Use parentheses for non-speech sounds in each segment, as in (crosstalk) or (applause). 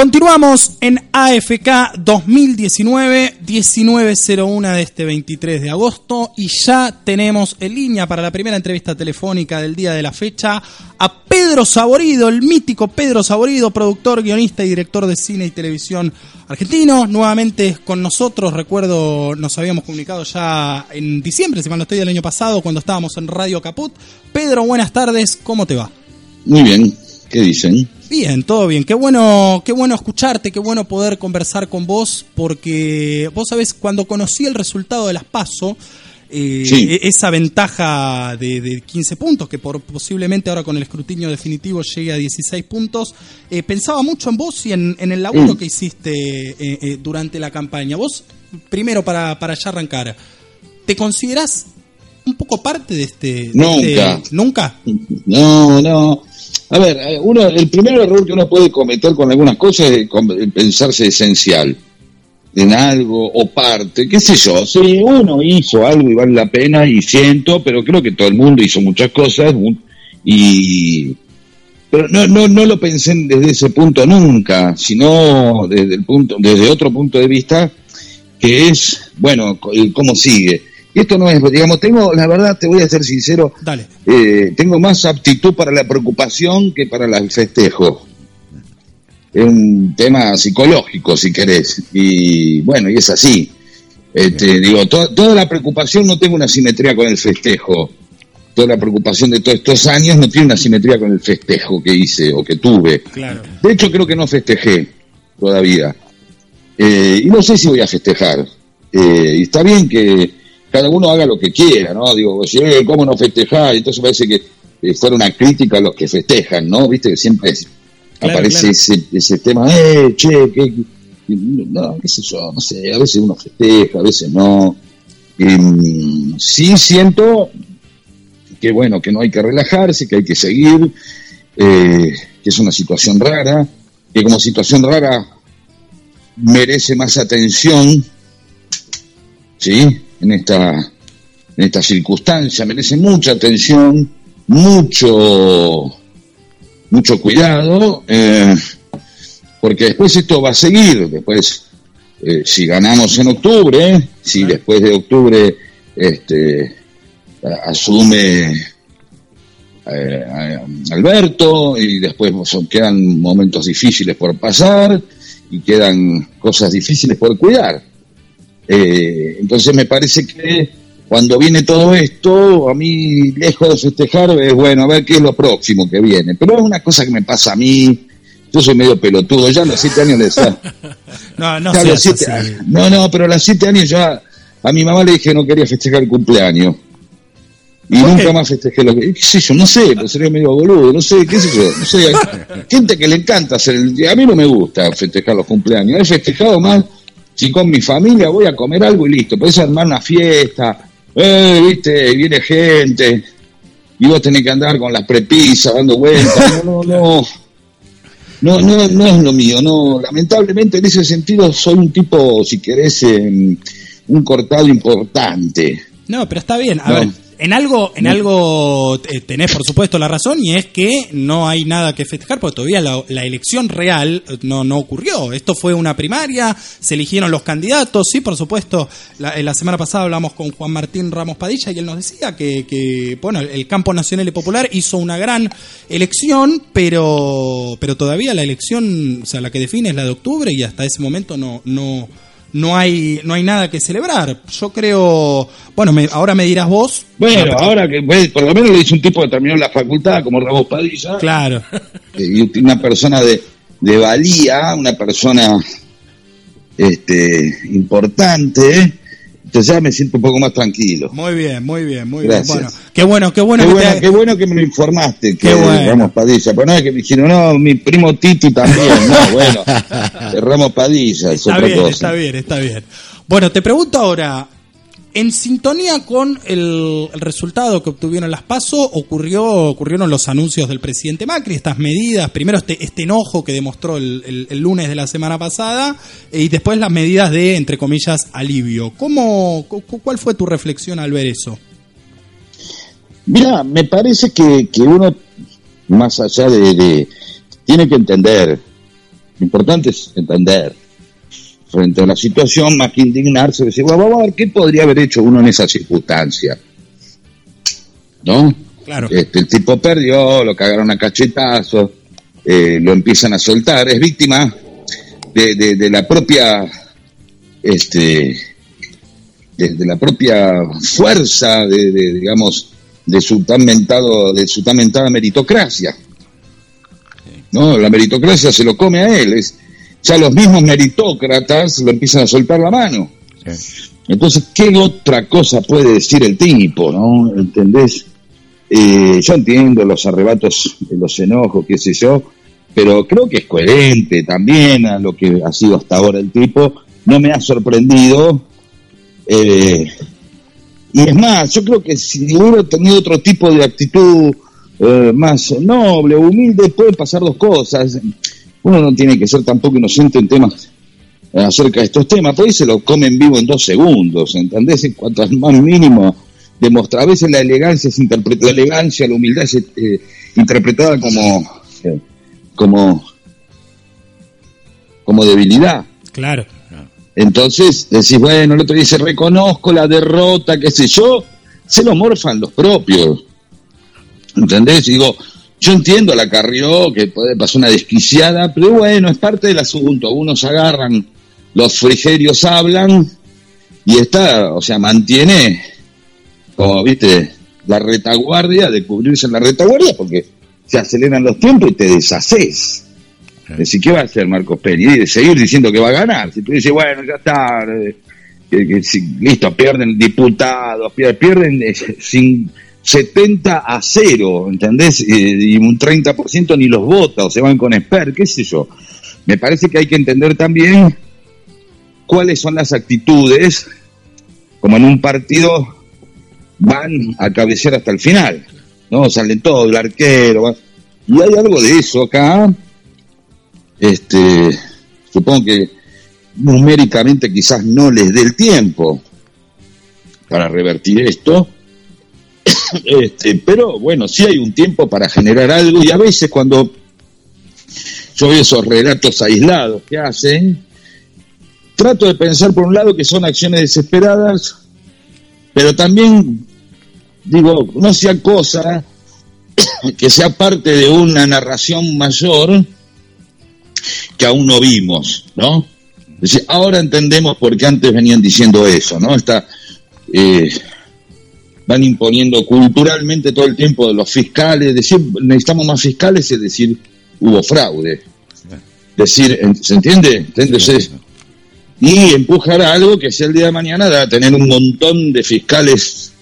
Continuamos en AFK 2019, 1901 de este 23 de agosto y ya tenemos en línea para la primera entrevista telefónica del día de la fecha a Pedro Saborido, el mítico Pedro Saborido, productor, guionista y director de cine y televisión argentino, nuevamente con nosotros, recuerdo nos habíamos comunicado ya en diciembre, si mal no estoy del año pasado, cuando estábamos en Radio Caput. Pedro, buenas tardes, ¿cómo te va? Muy bien, ¿qué dicen? Bien, todo bien. Qué bueno, qué bueno escucharte, qué bueno poder conversar con vos, porque vos sabés, cuando conocí el resultado de las PASO, eh, e-, esa ventaja de, 15 puntos, que por, posiblemente ahora con el escrutinio definitivo llegue a 16 puntos, eh, pensaba mucho en vos y en, el laburo mm. que hiciste eh, durante la campaña. Vos, primero para, para ya arrancar, ¿te considerás un poco parte de este... Nunca. ¿Nunca? No, no. A ver, eh, uno, el primer error que uno puede cometer con algunas cosas es pensarse esencial en algo o parte, qué sé yo, si uno hizo algo y vale la pena y siento, pero creo que todo el mundo hizo muchas cosas y pero no, no, no lo pensé desde ese punto nunca, sino desde el punto, desde otro punto de vista que es, bueno, cómo sigue. Y esto no es, digamos, tengo, la verdad, te voy a ser sincero, Dale. Eh, tengo más aptitud para la preocupación que para el festejo. Es un tema psicológico, si querés. Y bueno, y es así. Este, digo, toda la preocupación no tengo una simetría con el festejo. Toda la preocupación de todos estos años no tiene una simetría con el festejo que hice o que tuve. Claro. De hecho, creo que no festejé todavía. Eh, y no sé si voy a festejar. Eh, y está bien que cada uno haga lo que quiera, ¿no? Digo, si, ¿cómo no festejar? Entonces parece que eh, fuera una crítica a los que festejan, ¿no? Viste que siempre aparece Ese, ese tema, eh, che, que, no, qué sé yo, no sé, a veces uno festeja, a veces no. Em, sí siento que bueno, que no hay que relajarse, que hay que seguir, eh, que es una situación rara, que como situación rara merece más atención, ¿sí? En esta, en esta circunstancia, merece mucha atención, mucho, mucho cuidado, eh, porque después esto va a seguir, después, eh, si ganamos en octubre, si después de octubre este, asume eh, Alberto y después quedan momentos difíciles por pasar y quedan cosas difíciles por cuidar. Eh, entonces me parece que cuando viene todo esto, a mí, lejos de festejar, es bueno, a ver qué es lo próximo que viene. Pero es una cosa que me pasa a mí. Yo soy medio pelotudo, ya a los siete años les (laughs) No, no, no, no, pero a los siete años ya a mi mamá le dije que no quería festejar el cumpleaños. Y nunca más festejé lo que. ¿Qué sé yo? No sé, pero sería medio boludo, no sé, qué sé yo. No sé. Gente que le encanta hacer el. A mí no me gusta festejar los cumpleaños. He festejado más si con mi familia voy a comer algo y listo, puedes armar una fiesta, eh, viste, viene gente, y vos tenés que andar con las prepisas dando vueltas, (laughs) no, no, no. No, no, no es lo mío, no. Lamentablemente en ese sentido soy un tipo, si querés, em, un cortado importante. No, pero está bien. A ver, en algo, en algo eh, tenés por supuesto la razón y es que no hay nada que festejar porque todavía la, elección real eh, no, no ocurrió. Esto fue una primaria, se eligieron los candidatos, sí, por supuesto. La, la semana pasada hablamos con Juan Martín Ramos Padilla y él nos decía que, que, bueno, el campo nacional y popular hizo una gran elección, pero, pero todavía la elección, o sea, la que define es la de octubre y hasta ese momento no, no no hay no hay nada que celebrar. Yo creo, bueno, ahora me dirás vos. Bueno, ahora que pues, por lo menos le dice un tipo que terminó la facultad, como Ramos Padilla. Claro. Y una persona de, de valía, una persona este importante, entonces ya me siento un poco más tranquilo. Muy bien, muy bien, muy bien. Bueno, qué bueno, qué bueno. Qué, que bueno, qué bueno que me lo informaste, que Ramos Padilla. Pero no es que me dijeron, no, mi primo Titi también. (laughs) No, bueno, Ramos Padilla es está bien, Está bien, está bien. Bueno, te pregunto ahora, en sintonía con el, resultado que obtuvieron las PASO, ocurrió, ocurrieron los anuncios del presidente Macri, estas medidas, primero este, este enojo que demostró el, lunes de la semana pasada y después las medidas de, entre comillas, alivio. ¿Cómo, ¿Cuál fue tu reflexión al ver eso? Mira, me parece que, uno, más allá de, tiene que entender Lo importante es entender frente a la situación, más que indignarse, decir, bueno, vamos a ver qué podría haber hecho uno en esa circunstancia. ¿No? Claro. Este, el tipo perdió, lo cagaron a cachetazos, eh, lo empiezan a soltar, es víctima de, de, de la propia, este, de, de la propia fuerza, de, de, digamos, de su tan mentado, de su tan mentada meritocracia. ¿No? La meritocracia se lo come a él, es, ya los mismos meritócratas lo empiezan a soltar la mano. Entonces, ¿qué otra cosa puede decir el tipo, no? ¿Entendés? Eh, yo entiendo los arrebatos, los enojos, qué sé yo, pero creo que es coherente también a lo que ha sido hasta ahora el tipo. No me ha sorprendido. Eh, y es más, yo creo que si hubiera tenido otro tipo de actitud eh, más noble, humilde, pueden pasar dos cosas. Uno no tiene que ser tampoco inocente en temas eh, acerca de estos temas, pues se lo comen vivo en dos segundos, ¿entendés? En cuanto al más mínimo demuestra, a veces la elegancia es interpretada, la elegancia, la humildad es eh, interpretada como, eh, como, como debilidad. Claro. Entonces decís, bueno, el otro dice, reconozco la derrota, qué sé yo, se lo morfan los propios. ¿Entendés? Y digo, yo entiendo a la Carrió que puede pasar una desquiciada, pero bueno, es parte del asunto. Unos agarran, los frigerios hablan y está, o sea, mantiene, como viste, la retaguardia, de cubrirse en la retaguardia, porque se aceleran los tiempos y te deshaces. Es decir, ¿qué va a hacer Marcos? Y seguir diciendo que va a ganar. Si tú dices, bueno, ya está, eh, que, que, si, listo, pierden diputados, pierden, pierden eh, sin 70 a 0, ¿entendés? Y, y un 30% ni los vota o se van con Esper, qué sé yo. Me parece que hay que entender también cuáles son las actitudes, como en un partido van a cabecear hasta el final, ¿no? Salen todos, el arquero, y hay algo de eso acá, este, supongo que numéricamente quizás no les dé el tiempo para revertir esto, este, pero bueno, sí hay un tiempo para generar algo y a veces cuando yo veo esos relatos aislados que hacen, trato de pensar por un lado que son acciones desesperadas, pero también digo, no sea cosa (coughs) que sea parte de una narración mayor que aún no vimos, ¿no? Es decir, ahora entendemos por qué antes venían diciendo eso, ¿no? Esta, eh, van imponiendo culturalmente todo el tiempo de los fiscales, decir necesitamos más fiscales, es decir, hubo fraude. Decir, ¿se entiende? Entonces, y empujar a algo que sea el día de mañana va a tener un montón de fiscales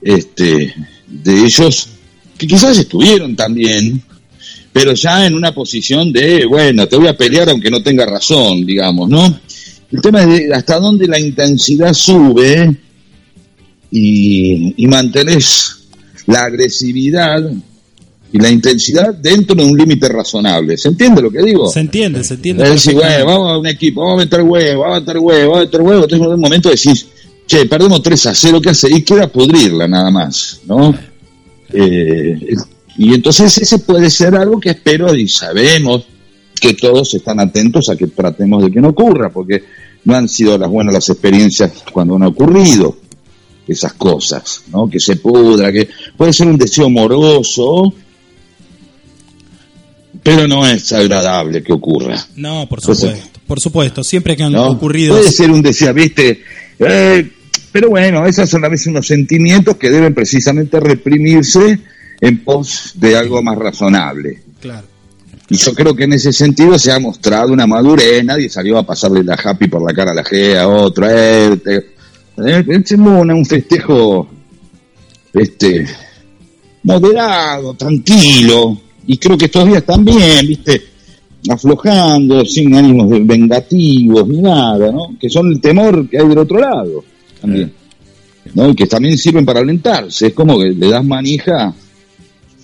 este, de ellos que quizás estuvieron también, pero ya en una posición de, bueno, te voy a pelear aunque no tenga razón, digamos, ¿no? El tema es de hasta dónde la intensidad sube y, y mantenés la agresividad y la intensidad dentro de un límite razonable. ¿Se entiende lo que digo? Se entiende, se entiende. Es decir, bueno, vamos a un equipo, vamos a meter huevo, vamos a meter huevo, vamos a meter huevo. Entonces en un momento decís, che, perdemos 3 a 0, ¿qué hace? Y queda pudrirla nada más, ¿no? Eh, y entonces ese puede ser algo que espero y sabemos que todos están atentos a que tratemos de que no ocurra, porque no han sido las buenas las experiencias cuando han ocurrido esas cosas, ¿no? Que se pudra, que puede ser un deseo moroso, pero no es agradable que ocurra. No, por supuesto, Entonces, por supuesto, siempre que han ¿no? ocurrido... Puede ser un deseo, viste, eh, pero bueno, esas son a veces unos sentimientos que deben precisamente reprimirse en pos de algo más razonable. Claro. Y yo creo que en ese sentido se ha mostrado una madurez, nadie salió a pasarle la happy por la cara a la G, a otro, eh, te, eh, un festejo este moderado, tranquilo, y creo que estos días también, viste, aflojando, sin ánimos vengativos ni nada, ¿no? Que son el temor que hay del otro lado también, ¿no? Y que también sirven para alentarse, es como que le das manija,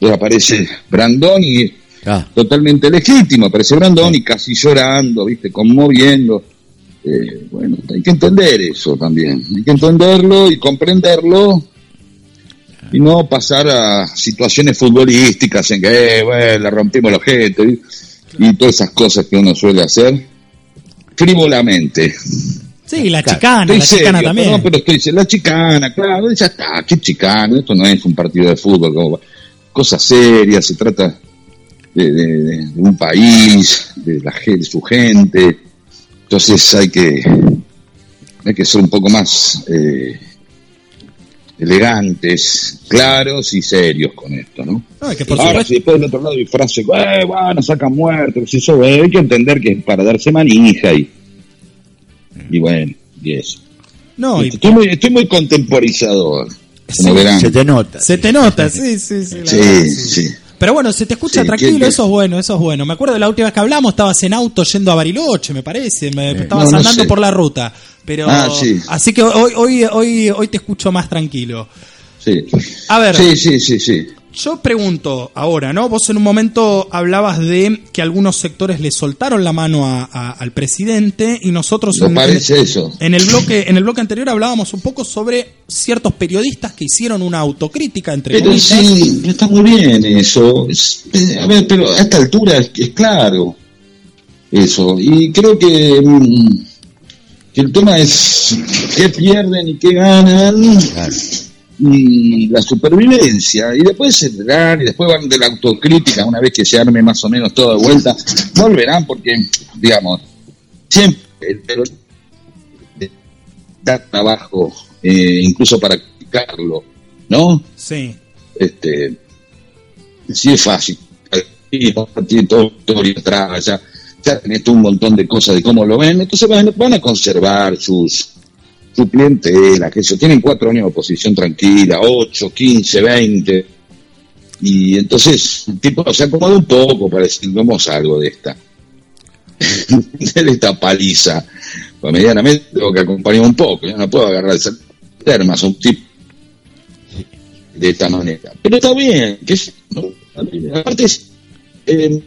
y aparece Brandón y ah. totalmente legítimo, aparece Brandón y casi llorando, viste, conmoviendo. Eh, bueno, hay que entender eso también, hay que entenderlo y comprenderlo y no pasar a situaciones futbolísticas en que, eh, bueno, le rompimos el objeto. y todas esas cosas que uno suele hacer frívolamente. Sí, la chicana, la chicana también. No, pero estoy la chicana, claro, ya está, qué chicana, esto no es un partido de fútbol, como cosas serias, se trata de, un país, de, la, de su gente, entonces hay que, hay que ser un poco más eh, elegantes, claros y serios con esto, ¿no? Ahora, si después del otro lado hay frase, eh, bueno, sacan muertos, eso, eh, hay que entender que es para darse manija y, y bueno, y eso. No, estoy, muy, estoy muy contemporizador, como verán. Se te nota. Se te nota, (laughs) sí, sí, sí. sí, sí. Pero bueno, se te escucha tranquilo, eso es bueno, eso es bueno. Me acuerdo de la última vez que hablamos, estabas en auto yendo a Bariloche, me parece, me, estabas andando por la ruta. Pero ah, así que hoy, hoy, hoy, hoy te escucho más tranquilo. Sí. A ver. Sí, sí, sí, sí. Yo pregunto ahora, ¿no? Vos en un momento hablabas de que algunos sectores le soltaron la mano al presidente y nosotros en, parece eso. en el bloque en el bloque anterior hablábamos un poco sobre ciertos periodistas que hicieron una autocrítica entre Pero sí, está muy bien eso. Eh, a ver, pero a esta altura es, claro eso y creo que, mm, que el tema es qué pierden y qué ganan y la supervivencia, y después se verán, y después van de la autocrítica, una vez que se arme más o menos todo de vuelta, volverán porque, digamos, siempre el terrorismo da trabajo, eh, incluso para criticarlo, ¿no? Sí. Este, sí es fácil, tiene todo, todo atrás, ya, ya tenés un montón de cosas de cómo lo ven, entonces van, van a conservar sus su clientela, que eso, tienen cuatro años de oposición tranquila, ocho, quince, veinte, y entonces el tipo se acomoda un poco para decir, vamos algo de esta, (laughs) de esta paliza, pues medianamente tengo que acompañar un poco, yo no puedo agarrar termas un tipo de esta manera, pero está bien, que es, aparte es, eh,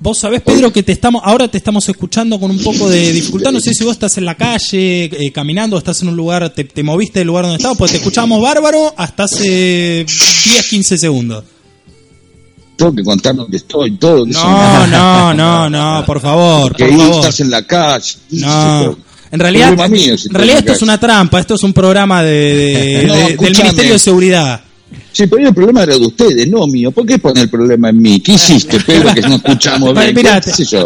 Vos sabés, Pedro, que te estamos, ahora te estamos escuchando con un poco de dificultad. No sé si vos estás en la calle, eh, caminando, estás en un lugar, te, moviste del lugar donde estabas, pues te escuchamos bárbaro hasta hace 10, 15 segundos. Tengo que contar dónde estoy, todo. No, no, no, no, por favor. Que estás en la calle. No. En realidad, en realidad esto es una trampa, esto es un programa de, (laughs) del Ministerio de Seguridad. Sí, pero el problema era de ustedes, no mío. ¿Por qué pone el problema en mí? ¿Qué hiciste, Pedro, que no escuchamos bien? Mirá,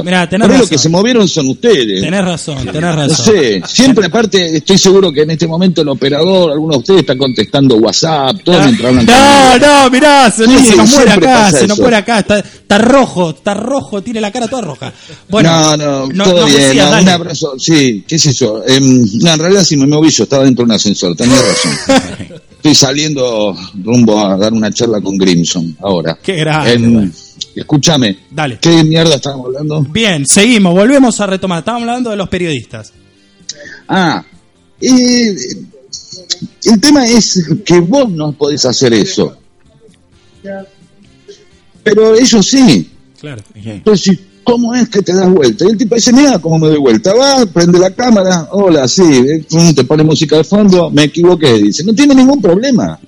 mirá, tenés razón. los que se movieron son ustedes. Tenés razón, tenés razón. No sé, siempre aparte estoy seguro que en este momento el operador, algunos de ustedes están contestando WhatsApp, todos mientras hablan No, no, mirá, se, nos muere acá, se nos muere acá, está, está, rojo, está rojo, tiene la cara toda roja. Bueno, no, no, todo bien, un abrazo, sí, ¿qué es eso? Eh, no, en realidad si me moví yo, estaba dentro de un ascensor, tenía razón. (laughs) Estoy saliendo rumbo a dar una charla con Grimson ahora. Qué grande. escúchame. Dale. ¿Qué mierda estábamos hablando? Bien, seguimos, volvemos a retomar. Estábamos hablando de los periodistas. Ah, eh, el tema es que vos no podés hacer eso. Pero ellos sí. Claro. Entonces, ¿cómo es que te das vuelta? Y el tipo dice, mira cómo me doy vuelta. Va, prende la cámara, hola, sí, eh, te pone música de fondo, me equivoqué. Dice, no tiene ningún problema.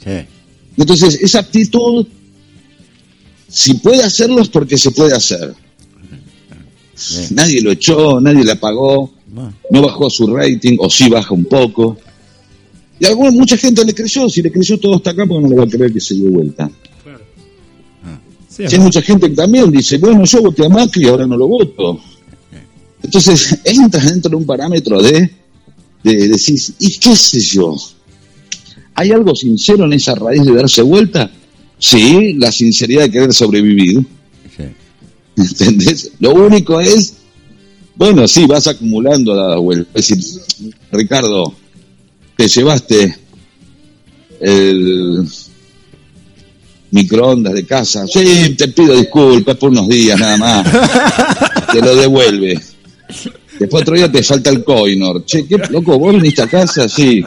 Entonces, esa actitud, si puede hacerlo es porque se puede hacer. Nadie lo echó, nadie la pagó, no bajó su rating, o sí baja un poco. Y alguna, mucha gente le creyó, si le creyó todo hasta acá, porque no le va a creer que se dio vuelta hay mucha gente que también dice, bueno, yo voté a Macri y ahora no lo voto. Entonces, entras dentro de un parámetro de, de decir, ¿y qué sé yo? ¿Hay algo sincero en esa raíz de darse vuelta? Sí, la sinceridad de querer sobrevivir. ¿Entendés? Lo único es, bueno, sí, vas acumulando la vuelta. Es decir, Ricardo, te llevaste el microondas de casa. Sí, te pido disculpas por unos días nada más. te lo devuelve. Después otro día te falta el coinor. Che, ¿qué loco? ¿Vos viniste a casa? Sí.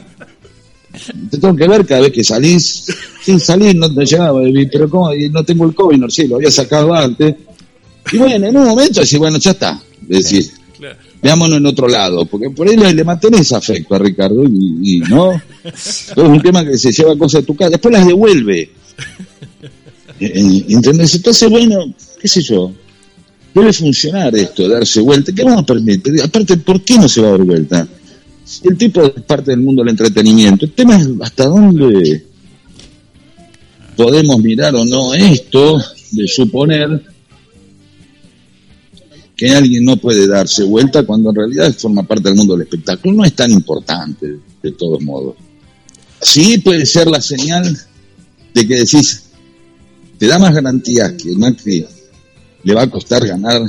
Te tengo que ver cada vez que salís. Sí, salís, no te llegaba, pero ¿cómo? No tengo el coinor, sí, lo había sacado antes. Y bueno, en un momento decís, bueno, ya está. Decís, veámonos en otro lado, porque por ahí le, le mantenés afecto a Ricardo y, y no. (laughs) Es un tema que se lleva cosas de tu casa, después las devuelve. ¿Entendés? Entonces, bueno, qué sé yo, debe funcionar esto, darse vuelta. ¿Qué vamos a permitir? Aparte, ¿por qué no se va a dar vuelta? El tipo es parte del mundo del entretenimiento. El tema es hasta dónde podemos mirar o no esto de suponer que alguien no puede darse vuelta cuando en realidad forma parte del mundo del espectáculo. No es tan importante, de todos modos. Sí puede ser la señal de que decís, te da más garantías que Macri le va a costar ganar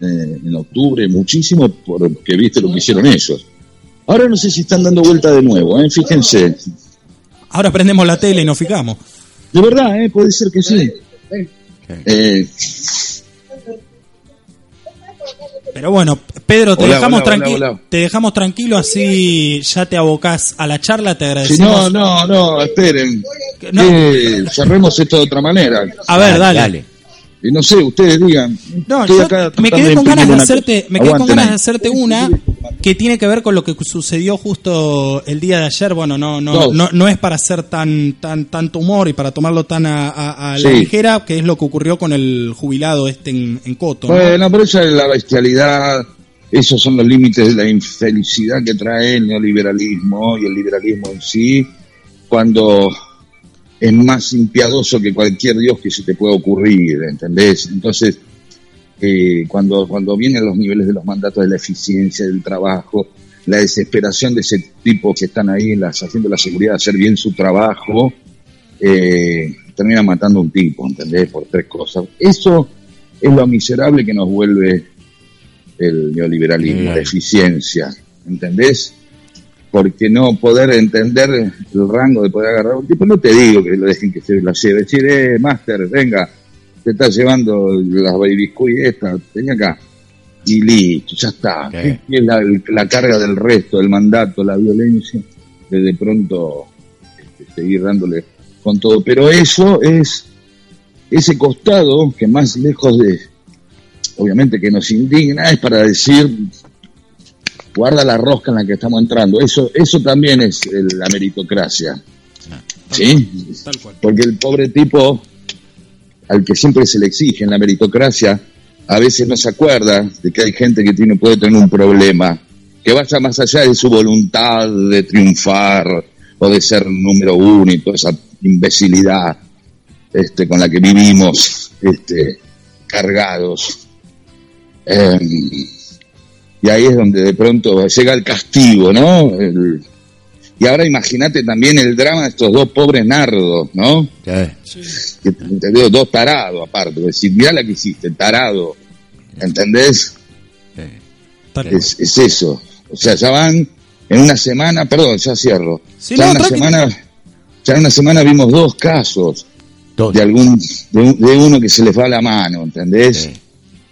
eh, en octubre muchísimo porque viste lo que hicieron ellos. Ahora no sé si están dando vuelta de nuevo, ¿eh? fíjense. Ahora prendemos la tele y nos fijamos. De verdad, ¿eh? puede ser que sí. Eh, pero bueno, Pedro, te dejamos tranquilo, te dejamos tranquilo así ya te abocás a la charla, te agradecemos. no, no, no, esperen. cerremos esto de otra manera. A ver, dale. Y no sé, ustedes digan. No, yo me quedé con ganas de hacerte, me quedé con ganas de hacerte una que tiene que ver con lo que sucedió justo el día de ayer. Bueno, no, no, no, no, es para hacer tan, tan, tanto humor y para tomarlo tan a, la ligera, que es lo que ocurrió con el jubilado este en, Coto. Bueno, pero esa es la bestialidad, esos son los límites de la infelicidad que trae el neoliberalismo y el liberalismo en sí, cuando es más impiadoso que cualquier Dios que se te pueda ocurrir, ¿entendés? Entonces, eh, cuando, cuando vienen los niveles de los mandatos de la eficiencia del trabajo, la desesperación de ese tipo que están ahí las, haciendo la seguridad de hacer bien su trabajo, eh, termina matando a un tipo, ¿entendés? Por tres cosas. Eso es lo miserable que nos vuelve el neoliberalismo, la eficiencia, ¿entendés? porque no poder entender el rango de poder agarrar un tipo, no te digo que lo dejen que se la lleve, decir, eh, Master, venga, te está llevando las baby esta, ven acá, y listo, ya está. es la, carga del resto, del mandato, la violencia, de de pronto este, seguir dándole con todo. Pero eso es ese costado que más lejos de, obviamente que nos indigna, es para decir, guarda la rosca en la que estamos entrando. Eso, eso también es la meritocracia. ¿Sí? Porque el pobre tipo al que siempre se le exige en la meritocracia, a veces no se acuerda de que hay gente que tiene, puede tener un problema, que vaya más allá de su voluntad de triunfar o de ser número uno y toda esa imbecilidad este, con la que vivimos este, cargados. Em, y ahí es donde de pronto llega el castigo, ¿no? Y ahora imagínate también el drama de estos dos pobres nardos, ¿no? Sí. Que, Dos tarados aparte. Decir, mirá la que hiciste, tarado. ¿Entendés? Es, es, eso. O sea, ya van en una semana, perdón, ya cierro. ya en una semana, ya en una semana vimos dos casos de algún, de, uno que se les va la mano, ¿entendés?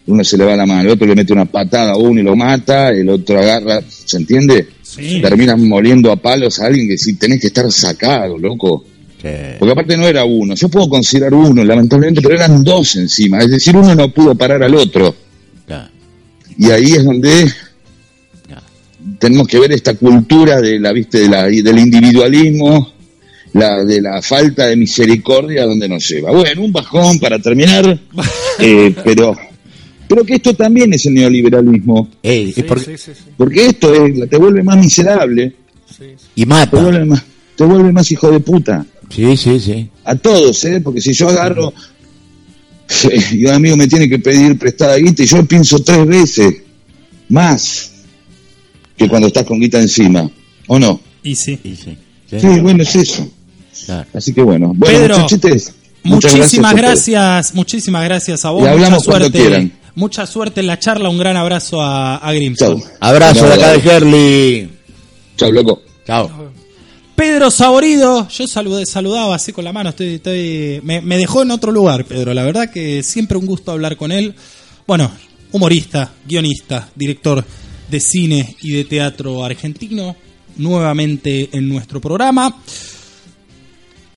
uno se le va la mano, el otro le mete una patada a uno y lo mata, el otro agarra, ¿se entiende? Sí. Terminan moliendo a palos a alguien que si tenés que estar sacado, loco. Porque aparte no era uno, yo puedo considerar uno, lamentablemente, pero eran dos encima, es decir, uno no pudo parar al otro. Y ahí es donde tenemos que ver esta cultura de la, ¿viste? De la, del individualismo, la, de la falta de misericordia, donde nos lleva. Bueno, un bajón para terminar, (laughs) eh, pero pero que esto también es el neoliberalismo. porque, esto es, te vuelve más miserable. Y mata. Te vuelve, más, te vuelve más hijo de puta. Sí, sí, sí. A todos, ¿eh? Porque si yo agarro (laughs) y un amigo me tiene que pedir prestada guita y yo pienso tres veces más que cuando estás con guita encima. ¿O no? Y sí. Y sí. sí. bueno, es eso. Así que bueno. Bueno, Pedro, muchísimas gracias, muchísimas gracias a vos. Y hablamos cuando quieran. Mucha suerte en la charla, un gran abrazo a, a Abrazo de acá de Gerli. Chao, loco. Chao. Pedro Saborido, yo saludé, saludaba así con la mano, estoy, estoy me, dejó en otro lugar, Pedro. La verdad que siempre un gusto hablar con él. Bueno, humorista, guionista, director de cine y de teatro argentino, nuevamente en nuestro programa.